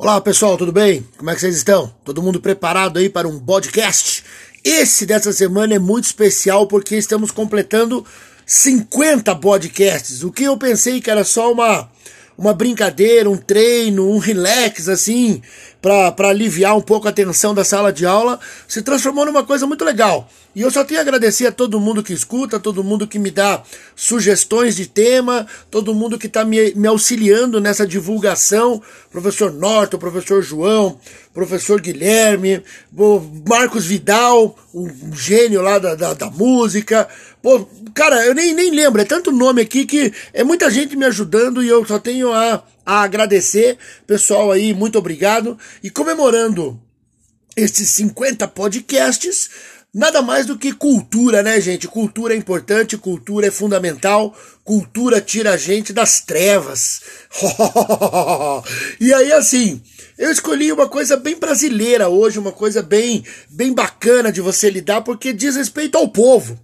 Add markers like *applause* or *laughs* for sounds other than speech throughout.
Olá pessoal, tudo bem? Como é que vocês estão? Todo mundo preparado aí para um podcast? Esse dessa semana é muito especial porque estamos completando 50 podcasts. O que eu pensei que era só uma uma brincadeira, um treino, um relax assim, para aliviar um pouco a tensão da sala de aula, se transformou numa coisa muito legal. E eu só tenho a agradecer a todo mundo que escuta, todo mundo que me dá sugestões de tema, todo mundo que está me, me auxiliando nessa divulgação. Professor Norton, professor João, professor Guilherme, Marcos Vidal, um gênio lá da, da, da música. Pô, cara, eu nem, nem lembro, é tanto nome aqui que é muita gente me ajudando e eu só tenho a, a agradecer. Pessoal aí, muito obrigado. E comemorando esses 50 podcasts, nada mais do que cultura, né, gente? Cultura é importante, cultura é fundamental, cultura tira a gente das trevas. *laughs* e aí, assim, eu escolhi uma coisa bem brasileira hoje, uma coisa bem, bem bacana de você lidar, porque diz respeito ao povo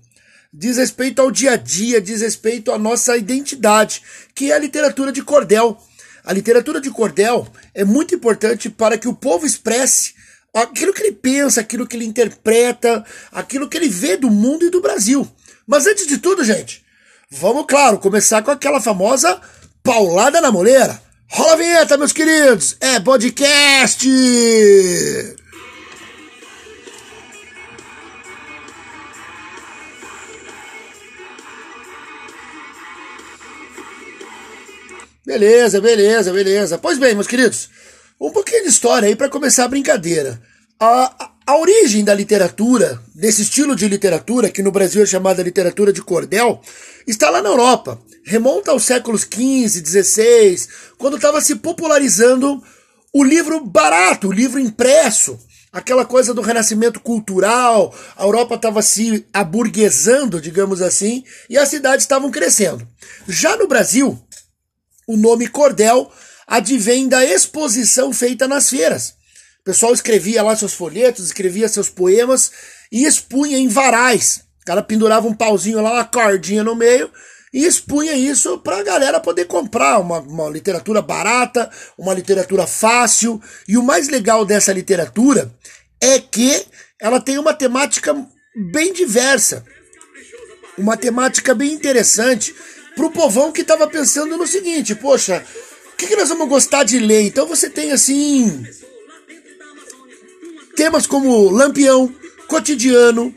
diz respeito ao dia a dia, diz respeito à nossa identidade, que é a literatura de cordel. A literatura de cordel é muito importante para que o povo expresse aquilo que ele pensa, aquilo que ele interpreta, aquilo que ele vê do mundo e do Brasil. Mas antes de tudo, gente, vamos, claro, começar com aquela famosa paulada na moleira. Rola a vinheta, meus queridos! É podcast! Beleza, beleza, beleza. Pois bem, meus queridos, um pouquinho de história aí para começar a brincadeira. A, a, a, origem da literatura, desse estilo de literatura, que no Brasil é chamada literatura de cordel, está lá na Europa. Remonta aos séculos XV, XVI, quando estava se popularizando o livro barato, o livro impresso. Aquela coisa do renascimento cultural, a Europa estava se aburguesando, digamos assim, e as cidades estavam crescendo. Já no Brasil, o nome cordel advém da exposição feita nas feiras. O pessoal escrevia lá seus folhetos, escrevia seus poemas e expunha em varais. O cara pendurava um pauzinho lá, uma cordinha no meio e expunha isso para a galera poder comprar uma, uma literatura barata, uma literatura fácil. E o mais legal dessa literatura é que ela tem uma temática bem diversa, uma temática bem interessante pro povão que tava pensando no seguinte, poxa, o que, que nós vamos gostar de ler? Então você tem assim temas como Lampião, cotidiano,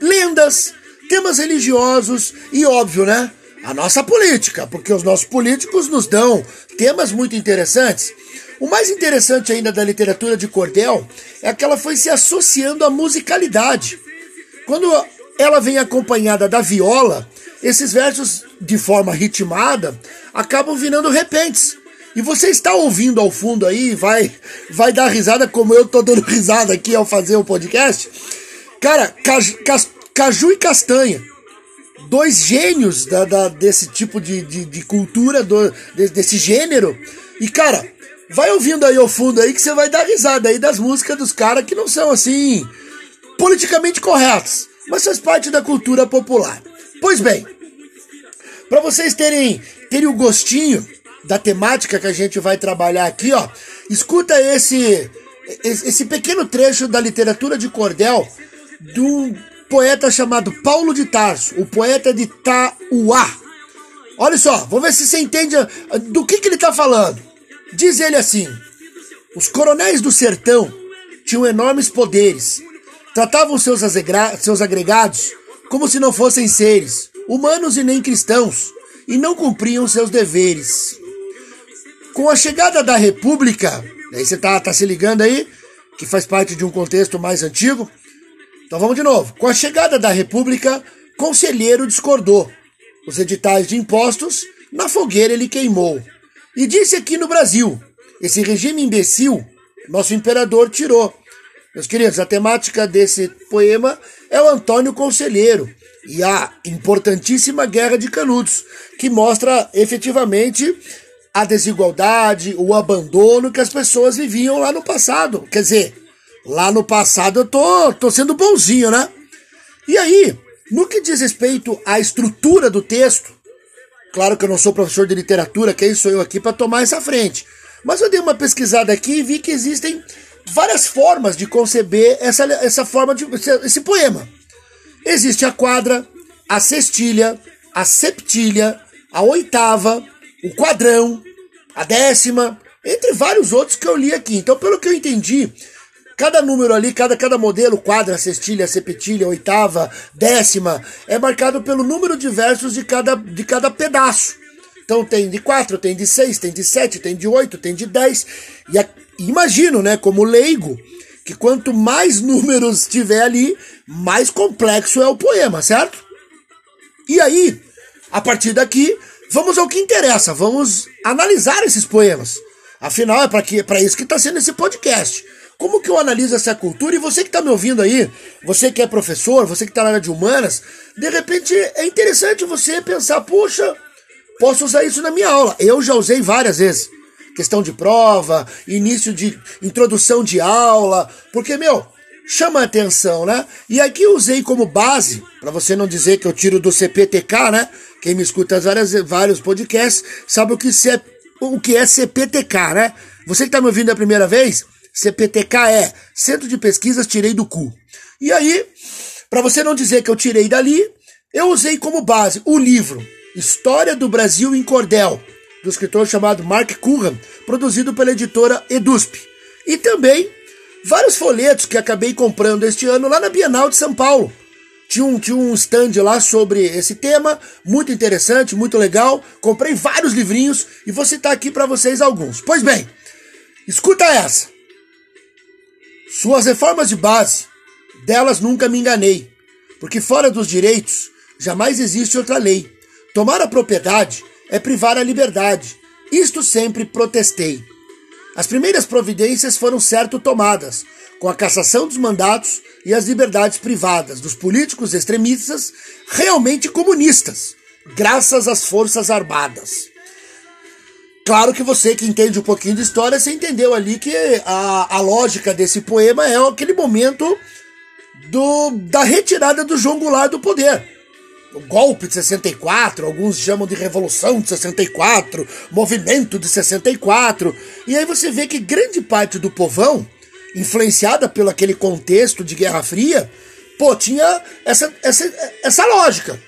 lendas, temas religiosos e óbvio, né? A nossa política, porque os nossos políticos nos dão temas muito interessantes. O mais interessante ainda da literatura de cordel é que ela foi se associando à musicalidade. Quando ela vem acompanhada da viola, esses versos, de forma ritmada, acabam virando repentes. E você está ouvindo ao fundo aí, vai, vai dar risada como eu tô dando *laughs* risada aqui ao fazer o podcast. Cara, caju, caju e castanha. Dois gênios da, da desse tipo de, de, de cultura, do, desse gênero. E, cara, vai ouvindo aí ao fundo aí que você vai dar risada aí das músicas dos caras que não são assim politicamente corretos, mas faz parte da cultura popular. Pois bem, para vocês terem, terem o gostinho da temática que a gente vai trabalhar aqui, ó, escuta esse, esse pequeno trecho da literatura de cordel do poeta chamado Paulo de Tarso, o poeta de Tauá. Olha só, vamos ver se você entende do que, que ele está falando. Diz ele assim: os coronéis do sertão tinham enormes poderes, tratavam seus, seus agregados como se não fossem seres humanos e nem cristãos, e não cumpriam seus deveres. Com a chegada da República, aí você tá, tá se ligando aí, que faz parte de um contexto mais antigo. Então vamos de novo. Com a chegada da República, Conselheiro discordou. Os editais de impostos, na fogueira ele queimou. E disse aqui no Brasil: esse regime imbecil, nosso imperador tirou. Meus queridos, a temática desse poema é o Antônio Conselheiro, e a importantíssima Guerra de Canudos, que mostra efetivamente a desigualdade, o abandono que as pessoas viviam lá no passado. Quer dizer, lá no passado eu tô, tô sendo bonzinho, né? E aí, no que diz respeito à estrutura do texto, claro que eu não sou professor de literatura, quem sou eu aqui para tomar essa frente. Mas eu dei uma pesquisada aqui e vi que existem várias formas de conceber essa, essa forma de esse poema. Existe a quadra, a sextilha, a septilha, a oitava, o quadrão, a décima, entre vários outros que eu li aqui. Então, pelo que eu entendi, cada número ali, cada, cada modelo, quadra, sextilha, septilha, oitava, décima, é marcado pelo número de versos de cada, de cada pedaço. Então tem de 4, tem de 6, tem de 7, tem de 8, tem de 10. E a, imagino, né, como leigo, que quanto mais *laughs* números tiver ali, mais complexo é o poema, certo? E aí, a partir daqui, vamos ao que interessa, vamos analisar esses poemas. Afinal, é para isso que está sendo esse podcast. Como que eu analiso essa cultura? E você que está me ouvindo aí, você que é professor, você que está na área de humanas, de repente é interessante você pensar, puxa, posso usar isso na minha aula. Eu já usei várias vezes. Questão de prova, início de introdução de aula, porque, meu, chama a atenção, né? E aqui usei como base, para você não dizer que eu tiro do CPTK, né? Quem me escuta várias, vários podcasts sabe o que, é, o que é CPTK, né? Você que está me ouvindo a primeira vez, CPTK é Centro de Pesquisas Tirei do Cu. E aí, para você não dizer que eu tirei dali, eu usei como base o livro História do Brasil em Cordel, do escritor chamado Mark Curran, produzido pela editora Edusp. E também vários folhetos que acabei comprando este ano lá na Bienal de São Paulo. Tinha um, tinha um stand lá sobre esse tema, muito interessante, muito legal. Comprei vários livrinhos e vou citar aqui para vocês alguns. Pois bem, escuta essa. Suas reformas de base, delas nunca me enganei, porque fora dos direitos jamais existe outra lei. Tomar a propriedade é privar a liberdade. Isto sempre protestei. As primeiras providências foram certo tomadas, com a cassação dos mandatos e as liberdades privadas dos políticos extremistas realmente comunistas, graças às Forças Armadas. Claro que você que entende um pouquinho de história, você entendeu ali que a, a lógica desse poema é aquele momento do, da retirada do João Goulart do poder o golpe de 64, alguns chamam de revolução de 64, movimento de 64. E aí você vê que grande parte do povão, influenciada pelo aquele contexto de Guerra Fria, pô, tinha essa, essa, essa lógica.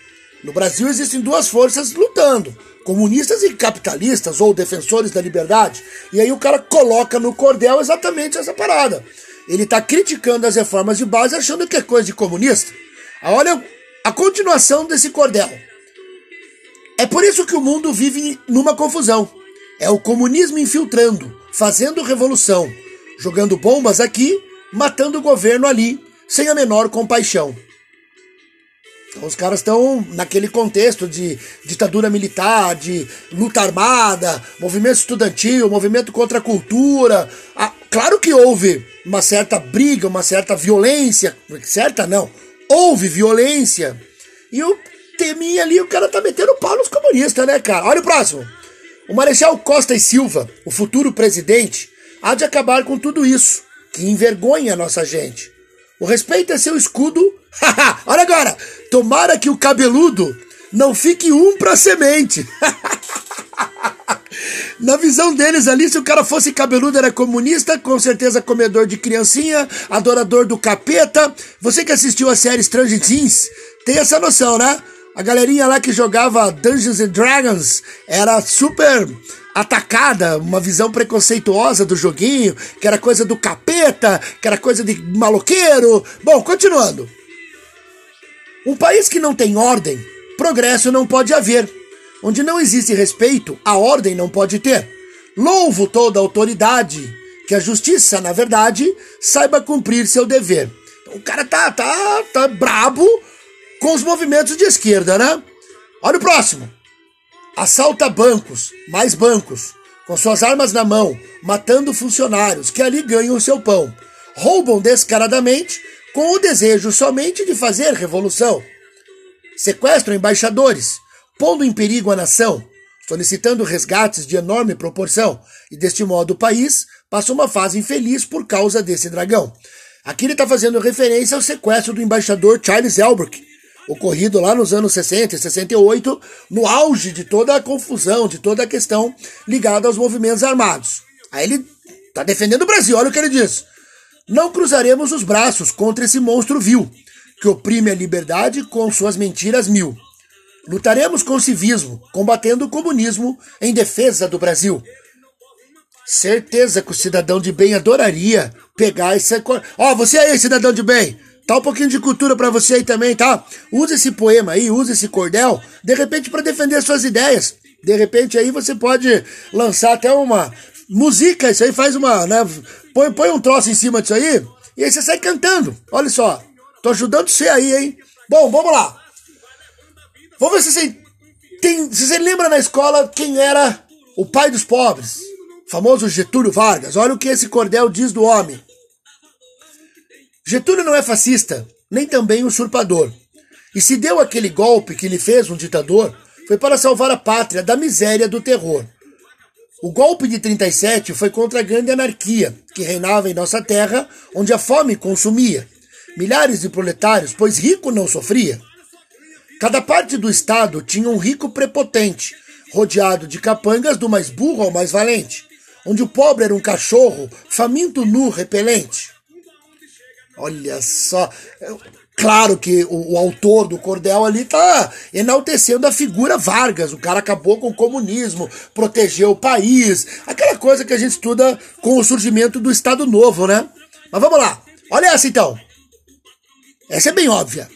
No Brasil existem duas forças lutando, comunistas e capitalistas ou defensores da liberdade. E aí o cara coloca no cordel exatamente essa parada. Ele está criticando as reformas de base achando que é coisa de comunista. Olha a continuação desse cordel. É por isso que o mundo vive numa confusão. É o comunismo infiltrando, fazendo revolução, jogando bombas aqui, matando o governo ali, sem a menor compaixão. Então, os caras estão naquele contexto de ditadura militar, de luta armada, movimento estudantil, movimento contra a cultura. Ah, claro que houve uma certa briga, uma certa violência, certa não, houve violência. E o teminha ali, o cara tá metendo pau nos comunistas, né, cara? Olha o próximo. O Marechal Costa e Silva, o futuro presidente, há de acabar com tudo isso, que envergonha a nossa gente. O respeito é seu escudo. *laughs* Olha agora! Tomara que o cabeludo não fique um pra semente. *laughs* Na visão deles ali, se o cara fosse cabeludo, era comunista, com certeza comedor de criancinha, adorador do capeta. Você que assistiu a série Stranger Things, tem essa noção, né? A galerinha lá que jogava Dungeons and Dragons era super atacada, uma visão preconceituosa do joguinho, que era coisa do capeta, que era coisa de maloqueiro. Bom, continuando. Um país que não tem ordem, progresso não pode haver. Onde não existe respeito, a ordem não pode ter. Louvo toda autoridade, que a justiça, na verdade, saiba cumprir seu dever. Então, o cara tá, tá, tá brabo com os movimentos de esquerda, né? Olha o próximo. Assalta bancos, mais bancos, com suas armas na mão, matando funcionários que ali ganham o seu pão. Roubam descaradamente com o desejo somente de fazer revolução. Sequestram embaixadores, pondo em perigo a nação, solicitando resgates de enorme proporção, e deste modo o país passa uma fase infeliz por causa desse dragão. Aqui ele está fazendo referência ao sequestro do embaixador Charles Elbrook, ocorrido lá nos anos 60 e 68, no auge de toda a confusão, de toda a questão ligada aos movimentos armados. Aí ele tá defendendo o Brasil, olha o que ele diz. Não cruzaremos os braços contra esse monstro vil, que oprime a liberdade com suas mentiras mil. Lutaremos com civismo, combatendo o comunismo em defesa do Brasil. Certeza que o cidadão de bem adoraria pegar esse. Ó, oh, você aí, cidadão de bem, Tá um pouquinho de cultura para você aí também, tá? Use esse poema aí, use esse cordel, de repente para defender suas ideias. De repente aí você pode lançar até uma música, isso aí faz uma, né? Põe, põe um troço em cima disso aí e aí você sai cantando. Olha só, tô ajudando você aí, hein? Bom, vamos lá. Vamos ver se você tem, se você lembra na escola quem era o pai dos pobres, famoso Getúlio Vargas. Olha o que esse cordel diz do homem. Getúlio não é fascista, nem também usurpador. E se deu aquele golpe que lhe fez um ditador, foi para salvar a pátria da miséria do terror. O golpe de 37 foi contra a grande anarquia que reinava em nossa terra, onde a fome consumia. Milhares de proletários, pois rico não sofria. Cada parte do Estado tinha um rico prepotente, rodeado de capangas do mais burro ao mais valente, onde o pobre era um cachorro, faminto nu, repelente. Olha só. Claro que o, o, autor do cordel ali tá enaltecendo a figura Vargas. O cara acabou com o comunismo, protegeu o país, aquela coisa que a gente estuda com o surgimento do Estado Novo, né? Mas vamos lá. Olha essa então. Essa é bem óbvia.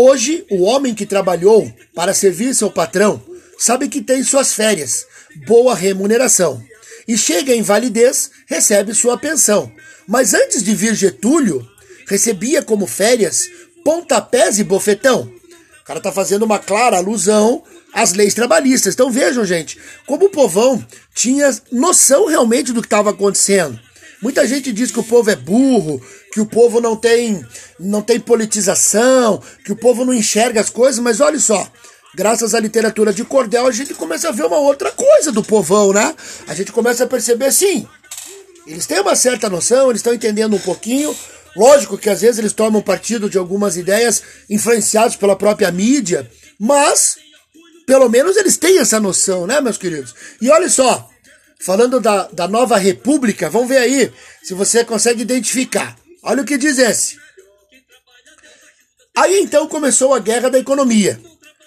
Hoje, o homem que trabalhou para servir seu patrão sabe que tem suas férias, boa remuneração. E chega em validez, recebe sua pensão. Mas antes de vir Getúlio, recebia como férias pontapés e bofetão. O cara tá fazendo uma clara alusão às leis trabalhistas. Então vejam, gente, como o povão tinha noção realmente do que estava acontecendo. Muita gente diz que o povo é burro, que o povo não tem, não tem politização, que o povo não enxerga as coisas, mas olha só, graças à literatura de cordel, a gente começa a ver uma outra coisa do povão, né? A gente começa a perceber assim. Eles têm uma certa noção, eles estão entendendo um pouquinho, Lógico que às vezes eles tomam partido de algumas ideias influenciados pela própria mídia, mas pelo menos eles têm essa noção, né, meus queridos? E olha só, falando da, da nova república, vamos ver aí se você consegue identificar. Olha o que diz esse. Aí então começou a guerra da economia.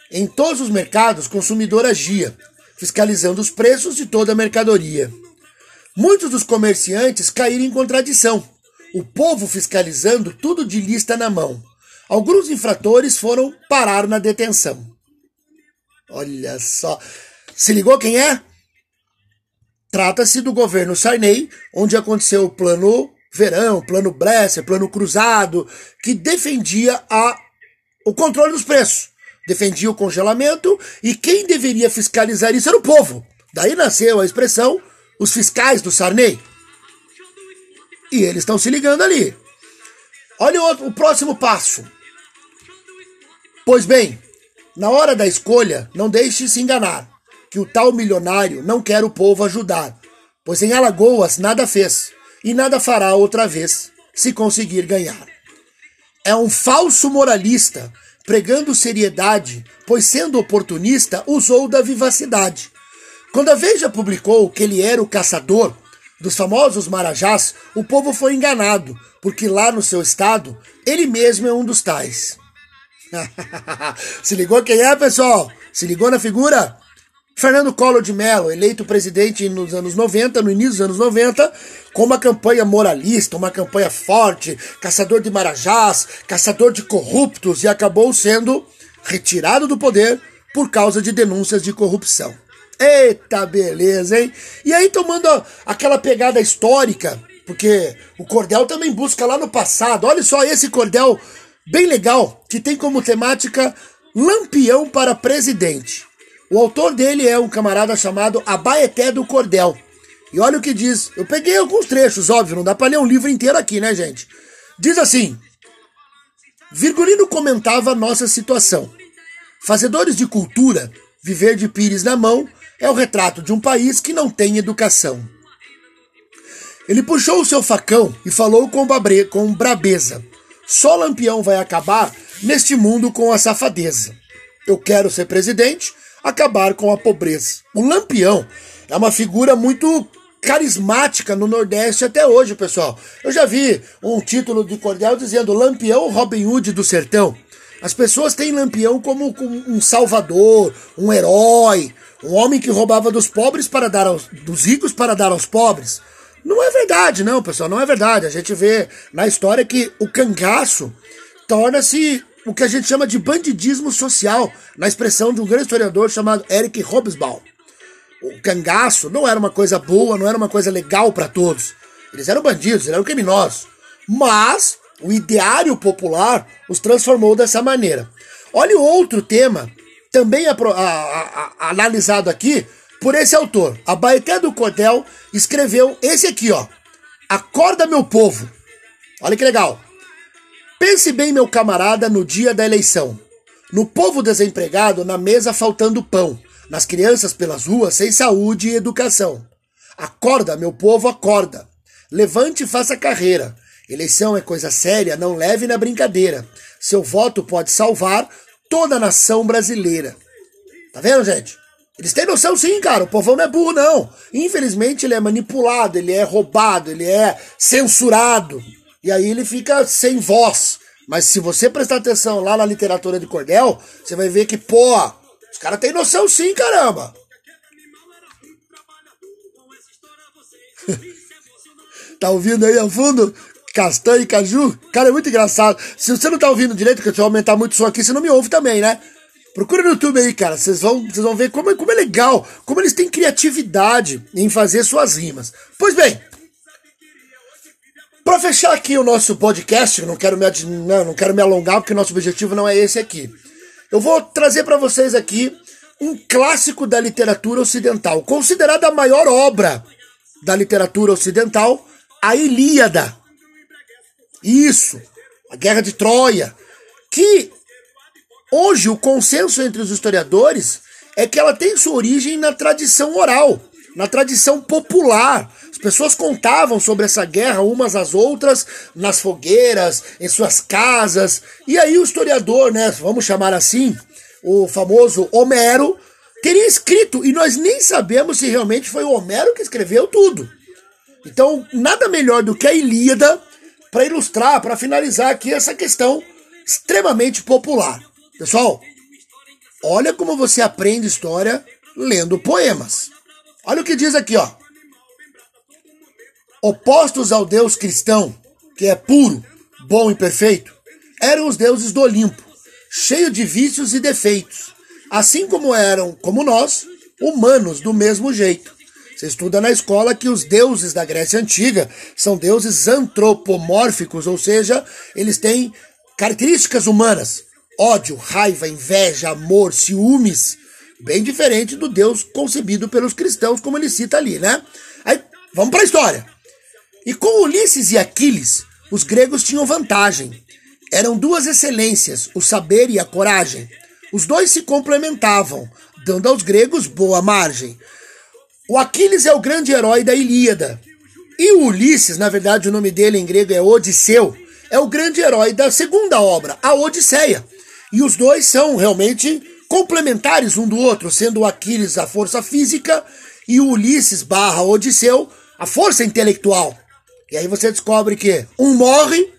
Em todos os mercados, o consumidor agia, fiscalizando os preços de toda a mercadoria. Muitos dos comerciantes caíram em contradição o povo fiscalizando tudo de lista na mão. Alguns infratores foram parar na detenção. Olha só. Se ligou quem é? Trata-se do governo Sarney, onde aconteceu o plano Verão, plano Bresser, plano Cruzado, que defendia a, o controle dos preços, defendia o congelamento e quem deveria fiscalizar isso era o povo. Daí nasceu a expressão os fiscais do Sarney. E eles estão se ligando ali. Olha o, outro, o próximo passo. Pois bem, na hora da escolha, não deixe se enganar, que o tal milionário não quer o povo ajudar, pois em Alagoas nada fez e nada fará outra vez, se conseguir ganhar. É um falso moralista, pregando seriedade, pois sendo oportunista, usou da vivacidade. Quando a Veja publicou que ele era o caçador, dos famosos marajás, o povo foi enganado, porque lá no seu estado, ele mesmo é um dos tais. *laughs* Se ligou quem é, pessoal? Se ligou na figura? Fernando Collor de Mello, eleito presidente nos anos 90, no início dos anos 90, com uma campanha moralista, uma campanha forte, caçador de marajás, caçador de corruptos, e acabou sendo retirado do poder por causa de denúncias de corrupção. Eita beleza, hein? E aí tomando aquela pegada histórica, porque o cordel também busca lá no passado. Olha só esse cordel bem legal, que tem como temática Lampião para Presidente. O autor dele é um camarada chamado Abaeté do Cordel. E olha o que diz. Eu peguei alguns trechos, óbvio, não dá para ler um livro inteiro aqui, né, gente? Diz assim: Virgulino comentava nossa situação. Fazedores de cultura, viver de pires na mão, é o retrato de um país que não tem educação. Ele puxou o seu facão e falou com, babre, com brabeza: Só Lampião vai acabar neste mundo com a safadeza. Eu quero ser presidente, acabar com a pobreza. O Lampião é uma figura muito carismática no Nordeste até hoje, pessoal. Eu já vi um título de cordel dizendo Lampião Robin Hood do Sertão. As pessoas têm Lampião como, um salvador, um herói, um homem que roubava dos pobres para dar aos, dos ricos para dar aos pobres. Não é verdade, não, pessoal, não é verdade. A gente vê na história que o cangaço torna-se o que a gente chama de bandidismo social, na expressão de um grande historiador chamado Eric Hobsbawm. O cangaço não era uma coisa boa, não era uma coisa legal para todos. Eles eram bandidos, eles eram criminosos. Mas o ideário popular os transformou dessa maneira. Olha outro tema, também a, a, a, analisado aqui por esse autor. A Baeté do Cordel escreveu esse aqui, ó. Acorda, meu povo. Olha que legal. Pense bem, meu camarada, no dia da eleição. No povo desempregado, na mesa faltando pão. Nas crianças pelas ruas, sem saúde e educação. Acorda, meu povo, acorda. Levante e faça carreira. Eleição é coisa séria, não leve na brincadeira. Seu voto pode salvar toda a nação brasileira. Tá vendo, gente? Eles têm noção sim, cara. O povão não é burro, não. Infelizmente, ele é manipulado, ele é roubado, ele é censurado. E aí ele fica sem voz. Mas se você prestar atenção lá na literatura de cordel, você vai ver que, pô, os caras têm noção sim, caramba. *laughs* tá ouvindo aí ao fundo? Castanha e caju? Cara, é muito engraçado. Se você não tá ouvindo direito, que eu vou aumentar muito o som aqui, você não me ouve também, né? Procura no YouTube aí, cara. Vocês vão, vocês vão ver como, é, como é legal, como eles têm criatividade em fazer suas rimas. Pois bem, para fechar aqui o nosso podcast, não quero me, não, não quero me alongar porque nosso objetivo não é esse aqui. Eu vou trazer para vocês aqui um clássico da literatura ocidental, considerada a maior obra da literatura ocidental, a Ilíada. Isso, a Guerra de Troia, que hoje o consenso entre os historiadores é que ela tem sua origem na tradição oral, na tradição popular, pessoas contavam sobre essa guerra umas às outras, nas fogueiras, em suas casas. E aí o historiador, né, vamos chamar assim, o famoso Homero, teria escrito, e nós nem sabemos se realmente foi o Homero que escreveu tudo. Então, nada melhor do que a Ilíada para ilustrar, para finalizar aqui essa questão extremamente popular. Pessoal, olha como você aprende história lendo poemas. Olha o que diz aqui, ó opostos ao Deus cristão, que é puro, bom e perfeito, eram os deuses do Olimpo, cheio de vícios e defeitos, assim como eram, como nós, humanos do mesmo jeito. Você estuda na escola que os deuses da Grécia Antiga são deuses antropomórficos, ou seja, eles têm características humanas: ódio, raiva, inveja, amor, ciúmes, bem diferente do Deus concebido pelos cristãos, como ele cita ali, né? Aí, vamos para a história. E com Ulisses e Aquiles, os gregos tinham vantagem. Eram duas excelências, o saber e a coragem. Os dois se complementavam, dando aos gregos boa margem. O Aquiles é o grande herói da Ilíada. E o Ulisses, na verdade o nome dele em grego é Odisseu, é o grande herói da segunda obra, a Odisseia. E os dois são realmente complementares um do outro, sendo o Aquiles a força física e o Ulisses barra Odisseu a força intelectual. E aí você descobre que um morre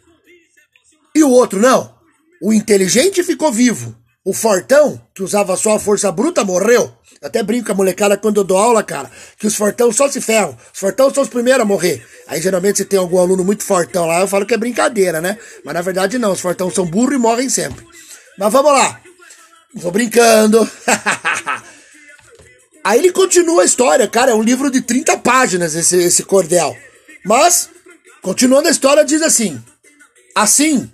e o outro não. O inteligente ficou vivo. O fortão, que usava só a força bruta, morreu. Eu até brinco com a molecada quando eu dou aula, cara, que os fortão só se ferram. Os fortão são os primeiros a morrer. Aí geralmente se tem algum aluno muito fortão lá, eu falo que é brincadeira, né? Mas na verdade não, os fortão são burros e morrem sempre. Mas vamos lá. Tô brincando. *laughs* Aí ele continua a história, cara, é um livro de 30 páginas esse, esse cordel. Mas Continuando a história, diz assim: Assim,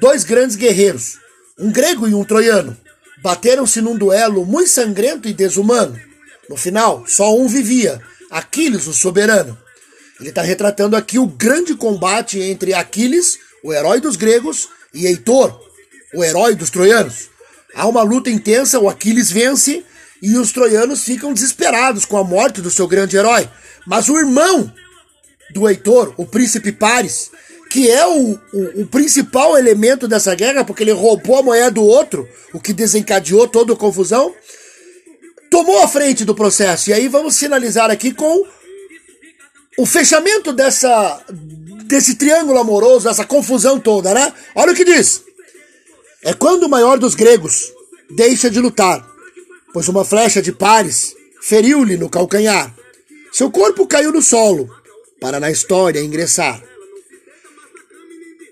dois grandes guerreiros, um grego e um troiano, bateram-se num duelo muito sangrento e desumano. No final, só um vivia, Aquiles, o soberano. Ele está retratando aqui o grande combate entre Aquiles, o herói dos gregos, e Heitor, o herói dos troianos. Há uma luta intensa, o Aquiles vence e os troianos ficam desesperados com a morte do seu grande herói. Mas o irmão do Heitor, o príncipe Paris, que é o, o, o, principal elemento dessa guerra, porque ele roubou a moeda do outro, o que desencadeou toda a confusão, tomou a frente do processo. E aí vamos finalizar aqui com o fechamento dessa desse triângulo amoroso, essa confusão toda, né? Olha o que diz. É quando o maior dos gregos deixa de lutar, pois uma flecha de Pares feriu-lhe no calcanhar. Seu corpo caiu no solo, para na história ingressar.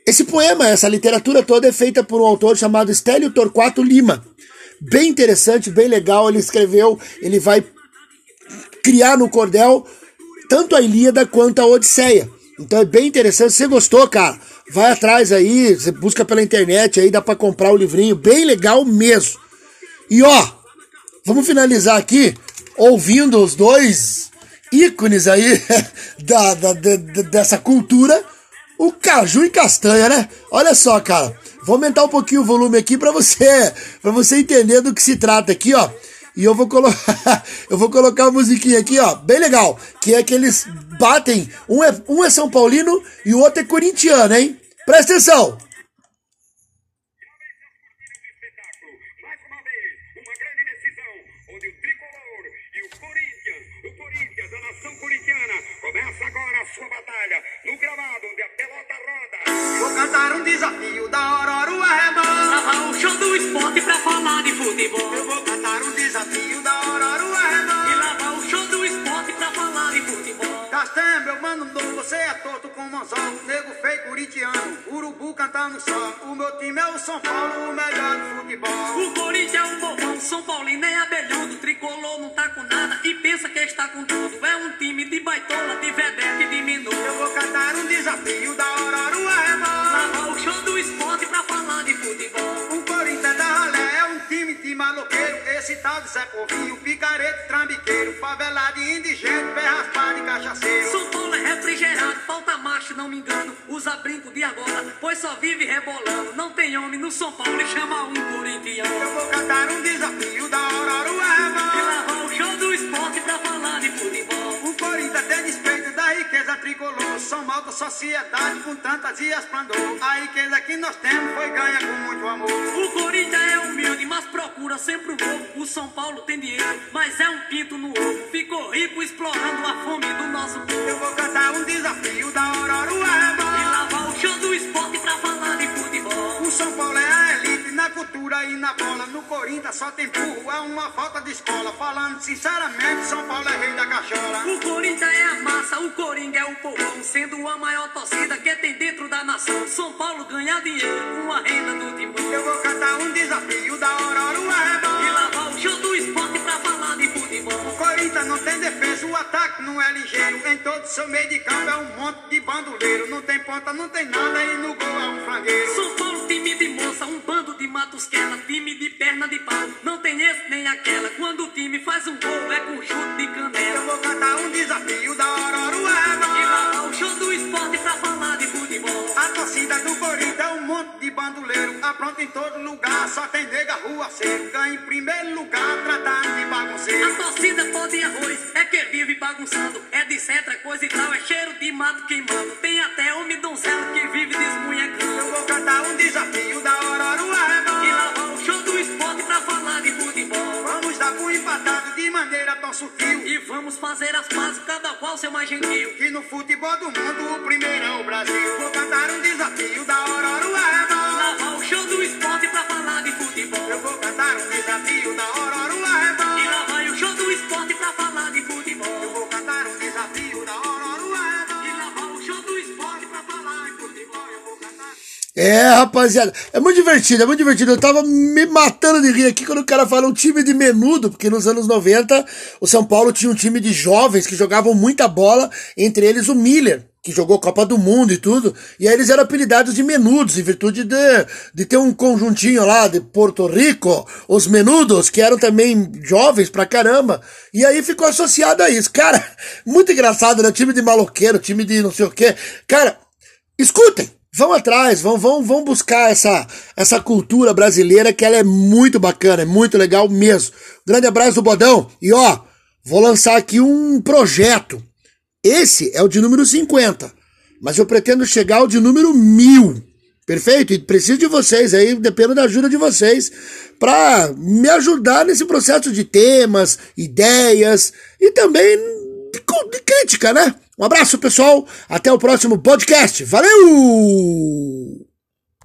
Esse poema, essa literatura toda é feita por um autor chamado Stélio Torquato Lima. Bem interessante, bem legal. Ele escreveu, ele vai criar no cordel tanto a Ilíada quanto a Odisseia. Então é bem interessante. Se você gostou, cara, vai atrás aí, você busca pela internet aí, dá para comprar o livrinho, bem legal mesmo. E ó, vamos finalizar aqui ouvindo os dois ícones aí *laughs* da, da, dessa cultura o caju e castanha, né? Olha só, cara. Vou aumentar um pouquinho o volume aqui para você, *laughs* para você entender do que se trata aqui, ó. E eu vou colocar, *laughs* eu vou colocar a musiquinha aqui, ó, bem legal, que é que eles batem, um é, um é São Paulino e o outro é corintiano, hein? Presta atenção. Desafio da Aurora Arrebol. Lavar o show do esporte pra falar de futebol. Eu vou cantar um desafio da Aurora Arrebol. E lavar o show do esporte pra falar de futebol. Castanha, meu mano novo, você é torto com mozão. Nego feio corintiano, urubu cantando só. O meu time é o São Paulo, o melhor do futebol. O Corinthians é um bobão, São Paulino é abelhudo. Tricolor não tá com nada e pensa que está com tudo. É um time de baitola, de vedete de minuto. Eu vou cantar um desafio da Aurora Arrebol. De Zé Povinho, picareta, trambiqueiro. Favelado e indigente, pé raspado e cachaceiro. São Paulo é refrigerado, falta macho, não me engano. Usa brinco de agora, pois só vive rebolando. Não tem homem no São Paulo e chama um corintiano. Eu vou cantar um desafio da Aurora E Arrebol. lavar o show do esporte pra falar de futebol. Tricolor. São mal da sociedade com tantas e esplendor. A riqueza que nós temos foi ganha com muito amor. O Corinthians é humilde, mas procura sempre o novo. O São Paulo tem dinheiro, mas é um pinto no ovo. Ficou rico explorando a fome do nosso Eu povo. vou cantar um desafio da Aurora E Arrebol. lavar o show do esporte pra falar de futebol. O São Paulo é a elite na cultura e na bola. No Corinthians só tem burro, é uma falta de escola. Falando sinceramente, São Paulo é rei da cachola. O Corinthians é Sendo a maior torcida que tem dentro da nação. São Paulo ganha dinheiro com a renda do timão. Eu vou cantar um desafio da Aurora E Arrebol. lavar o show do Corinthians não tem defesa, o ataque não é ligeiro. Em todo seu meio de campo é um monte de bandoleiro. Não tem ponta, não tem nada e no gol é um frangueiro. São Paulo, time de moça, um bando de matusquela, time de perna de pau. Não tem esse nem aquela. Quando o time faz um gol, é com chute de Eu canela. vou cantar um desafio da Aurora E Arrebol. lavar o show do esporte de futebol. A torcida do Corinthians é um monte de bandoleiro. Apronta em todo lugar, só tem nega rua. Ganha em primeiro lugar, tratando de A bagunceiro. torcida pó de arroz é que vive bagunçando. É de cetra, coisa e tal, é cheiro de mato queimando. Tem até homem donzela vamos fazer as pazes, cada qual seu mais gentil. Que no futebol do mundo o primeiro é o Brasil. Vou cantar um desafio da Aurora Arrebol. Lavar o show do esporte pra falar de futebol. Eu vou cantar um desafio da Aurora E É, rapaziada, é muito divertido, é muito divertido. Eu tava me matando de rir aqui quando o cara fala um time de menudo, porque nos anos 90 o São Paulo tinha um time de jovens que jogavam muita bola, entre eles o Miller, que jogou Copa do Mundo e tudo, e aí eles eram apelidados de menudos, em virtude de, de ter um conjuntinho lá de Porto Rico, os menudos, que eram também jovens pra caramba, e aí ficou associado a isso. Cara, *laughs* muito engraçado, né? Time de maloqueiro, time de não sei o quê. Cara, escutem! Vão atrás, vão, vão, vão buscar essa, essa cultura brasileira que ela é muito bacana, é muito legal mesmo. Grande abraço do Bodão. E ó, vou lançar aqui um projeto. Esse é o de número 50, mas eu pretendo chegar ao de número 1000. Perfeito? E preciso de vocês aí, dependo da ajuda de vocês, para me ajudar nesse processo de temas, ideias e também de, crítica, né? Um abraço, pessoal. Até o próximo podcast. Valeu!